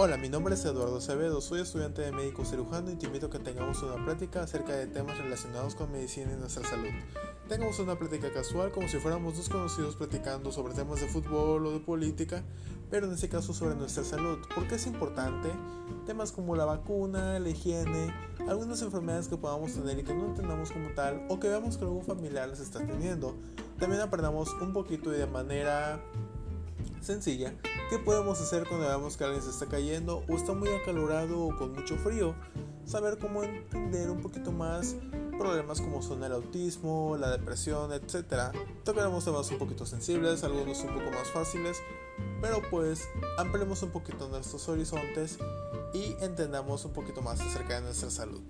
Hola, mi nombre es Eduardo Acevedo, soy estudiante de médico cirujano y te invito a que tengamos una plática acerca de temas relacionados con medicina y nuestra salud. Tengamos una plática casual como si fuéramos dos conocidos platicando sobre temas de fútbol o de política, pero en este caso sobre nuestra salud. ¿Por qué es importante? Temas como la vacuna, la higiene, algunas enfermedades que podamos tener y que no entendamos como tal o que veamos que algún familiar las está teniendo. También aprendamos un poquito y de manera sencilla qué podemos hacer cuando veamos que alguien se está cayendo o está muy acalorado o con mucho frío. Saber cómo entender un poquito más problemas como son el autismo, la depresión, etc. Tocaremos temas un poquito sensibles, algunos un poco más fáciles, pero pues ampliemos un poquito nuestros horizontes y entendamos un poquito más acerca de nuestra salud.